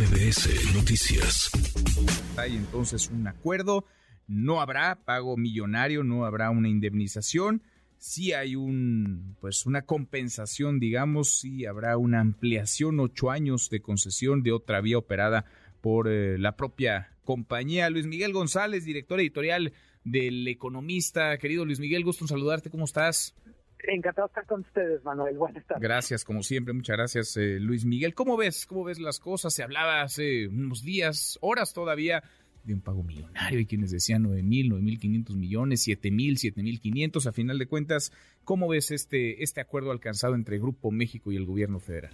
MBS Noticias. Hay entonces un acuerdo, no habrá pago millonario, no habrá una indemnización, sí hay un pues una compensación, digamos, sí habrá una ampliación, ocho años de concesión de otra vía operada por eh, la propia compañía. Luis Miguel González, director editorial del Economista. Querido Luis Miguel, gusto en saludarte, ¿cómo estás? Encantado de estar con ustedes, Manuel. Buenas tardes. Gracias, como siempre. Muchas gracias, eh, Luis Miguel. ¿Cómo ves? ¿Cómo ves las cosas? Se hablaba hace unos días, horas todavía, de un pago millonario. Hay quienes decían 9 mil, 9 mil 500 millones, 7 mil, 7 mil 500. A final de cuentas, ¿cómo ves este, este acuerdo alcanzado entre Grupo México y el gobierno federal?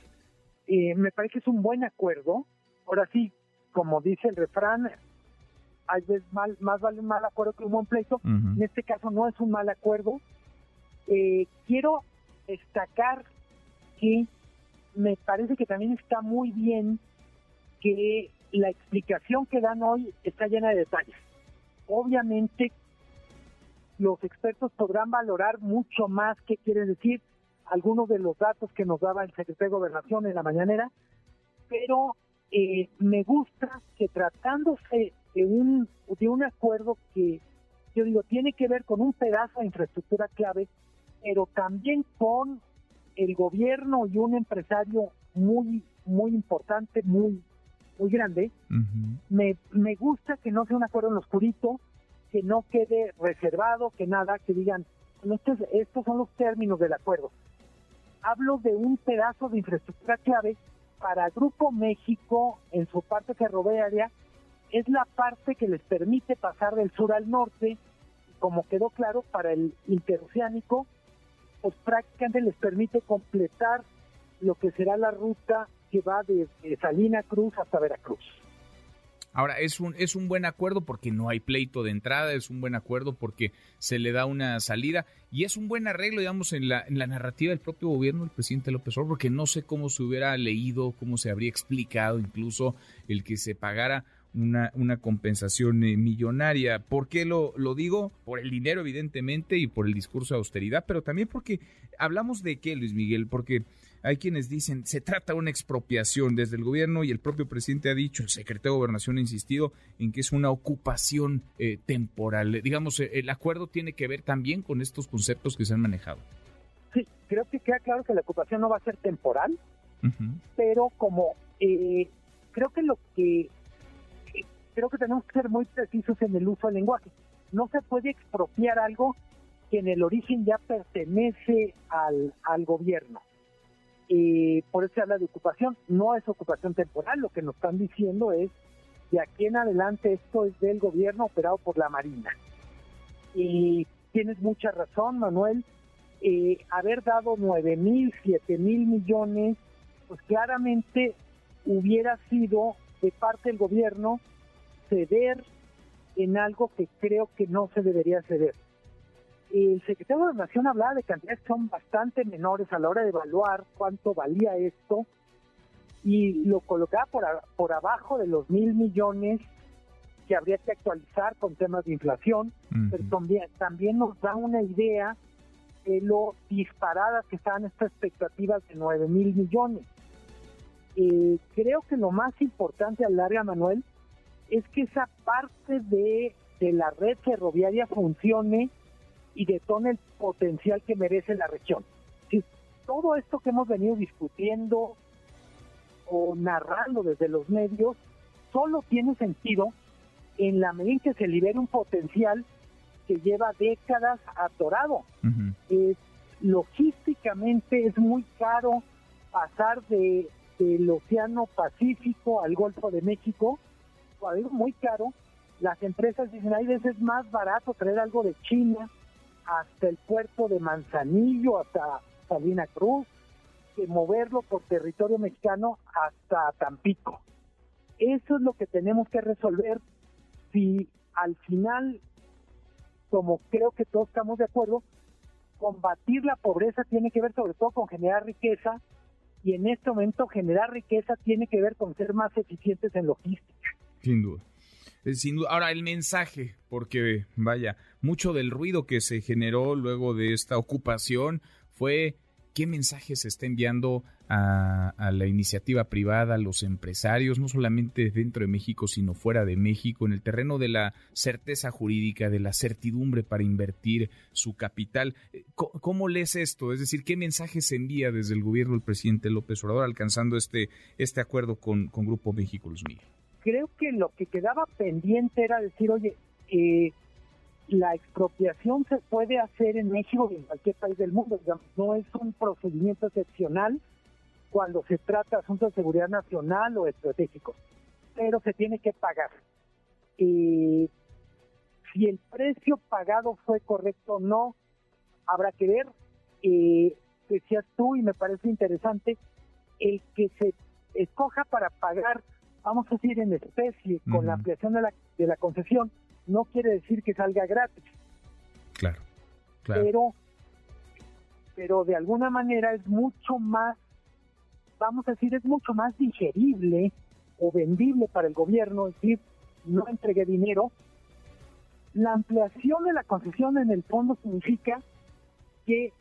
Eh, me parece que es un buen acuerdo. Ahora sí, como dice el refrán, hay veces mal, más vale un mal acuerdo que un buen pleito. En este caso no es un mal acuerdo eh, quiero destacar que me parece que también está muy bien que la explicación que dan hoy está llena de detalles. Obviamente, los expertos podrán valorar mucho más qué quiere decir algunos de los datos que nos daba el secretario de Gobernación en la mañanera, pero eh, me gusta que tratándose de un, de un acuerdo que, yo digo, tiene que ver con un pedazo de infraestructura clave, pero también con el gobierno y un empresario muy, muy importante, muy, muy grande. me, me gusta que no sea un acuerdo en lo oscurito, que no quede reservado, que nada, que digan, estos, estos son los términos del acuerdo. Hablo de un pedazo de infraestructura clave para Grupo México en su parte ferroviaria, es la parte que les permite pasar del sur al norte, como quedó claro, para el interoceánico, pues prácticamente les permite completar lo que será la ruta que va desde Salina Cruz hasta Veracruz. Ahora, es un, es un buen acuerdo porque no hay pleito de entrada, es un buen acuerdo porque se le da una salida y es un buen arreglo, digamos, en la, en la narrativa del propio gobierno del presidente López Obrador, porque no sé cómo se hubiera leído, cómo se habría explicado incluso el que se pagara una, una compensación eh, millonaria. ¿Por qué lo, lo digo? Por el dinero, evidentemente, y por el discurso de austeridad, pero también porque hablamos de qué, Luis Miguel, porque hay quienes dicen se trata de una expropiación desde el gobierno y el propio presidente ha dicho, el secretario de Gobernación ha insistido en que es una ocupación eh, temporal. Digamos, eh, el acuerdo tiene que ver también con estos conceptos que se han manejado. Sí, creo que queda claro que la ocupación no va a ser temporal, pero como creo que lo que creo que tenemos que ser muy precisos en el uso del lenguaje. No se puede expropiar algo que en el origen ya pertenece al, al gobierno. y por eso se habla de ocupación. No es ocupación temporal, lo que nos están diciendo es de aquí en adelante esto es del gobierno operado por la Marina. Y tienes mucha razón, Manuel. Eh, haber dado 9 mil, 7 mil millones, pues claramente hubiera sido de parte del gobierno ceder en algo que creo que no se debería ceder. El secretario de Nación hablaba de cantidades que son bastante menores a la hora de evaluar cuánto valía esto y lo colocaba por, por abajo de los mil millones que habría que actualizar con temas de inflación, pero también, también nos da una idea de lo disparadas que están estas expectativas de nueve mil millones. Eh, creo que lo más importante a larga, Manuel, es que esa parte de, la red ferroviaria funcione y detone el potencial que merece la región. Si todo esto que hemos venido discutiendo o narrando desde los medios solo tiene sentido en la medida en que se libere un potencial que lleva décadas atorado. logísticamente es muy caro pasar de, del Océano Pacífico al Golfo de México algo muy caro, las empresas dicen, hay veces más barato traer algo de China hasta el puerto de Manzanillo, hasta Salina Cruz, que moverlo por territorio mexicano hasta Tampico. Eso es lo que tenemos que resolver si al final, como creo que todos estamos de acuerdo, combatir la pobreza tiene que ver sobre todo con generar riqueza y en este momento generar riqueza tiene que ver con ser más eficientes en logística. Sin duda. Eh, sin duda. Ahora, el mensaje, porque vaya, mucho del ruido que se generó luego de esta ocupación fue ¿Qué mensajes se está enviando a, la iniciativa privada, a los empresarios, no solamente dentro de México, sino fuera de México, en el terreno de la certeza jurídica, de la certidumbre para invertir su capital? Eh, ¿Cómo, lees esto? Es decir, ¿qué mensajes se envía desde el gobierno del presidente López Obrador alcanzando este, este acuerdo con, con Grupo México, Luis Miguel? Creo que lo que quedaba pendiente era decir, oye, eh, la expropiación se puede hacer en México y en cualquier país del mundo. no es un procedimiento excepcional cuando se trata de asuntos de seguridad nacional o estratégicos, pero se tiene que pagar. Eh, si el precio pagado fue correcto o no, habrá que ver. Eh, decías tú, y me parece interesante, el que se escoja para pagar, vamos a decir, en especie, con la ampliación de la, de la concesión, no quiere decir que salga gratis. Claro, claro. Pero, pero de alguna manera es mucho más, vamos a decir, es mucho más digerible o vendible para el gobierno, es decir, no entregué dinero. La ampliación de la concesión en el fondo significa que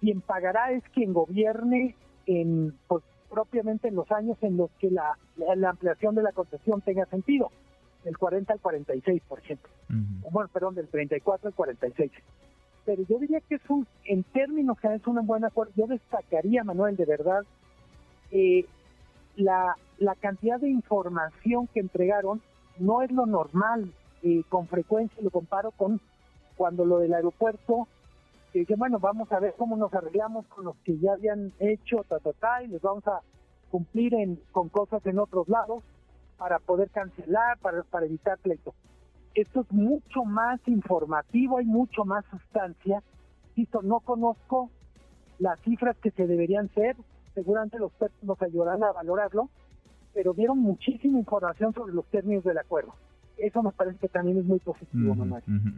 quien pagará es quien gobierne en, pues, propiamente en los años en los que la ampliación de la concesión tenga sentido del 40 al 46%. Bueno, perdón, del 34 al 46%. Pero yo diría que es un, en términos que es un buen acuerdo. Yo destacaría, Manuel, de verdad, eh, la, la cantidad de información que entregaron no es lo normal. Eh, con frecuencia lo comparo con cuando lo del aeropuerto, que bueno, vamos a ver cómo nos arreglamos con los que ya habían hecho, ta, ta, ta, y les vamos a cumplir en, con cosas en otros lados para poder cancelar, para, para evitar pleito. Esto es mucho más informativo, hay mucho más sustancia. Listo, no conozco las cifras que se deberían ser, seguramente los expertos nos ayudarán a valorarlo, pero dieron muchísima información sobre los términos del acuerdo. Eso me parece que también es muy positivo,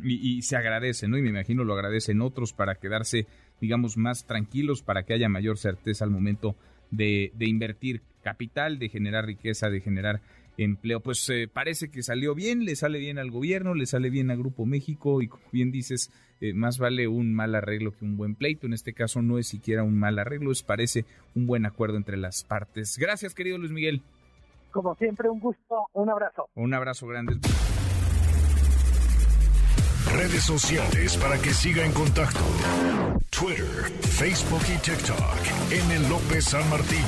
y, y, se agradece, ¿no? Y me imagino lo agradecen otros para quedarse, digamos, más tranquilos, para que haya mayor certeza al momento de, de invertir capital, de generar riqueza, de generar empleo. Pues eh, parece que salió bien, le sale bien al gobierno, le sale bien a Grupo México y como bien dices, eh, más vale un mal arreglo que un buen pleito. En este caso no es siquiera un mal arreglo, es parece un buen acuerdo entre las partes. Gracias, querido Luis Miguel. Como siempre, un gusto, un abrazo. Un abrazo grande. Redes sociales para que siga en contacto: Twitter, Facebook y TikTok. M. López San Martín.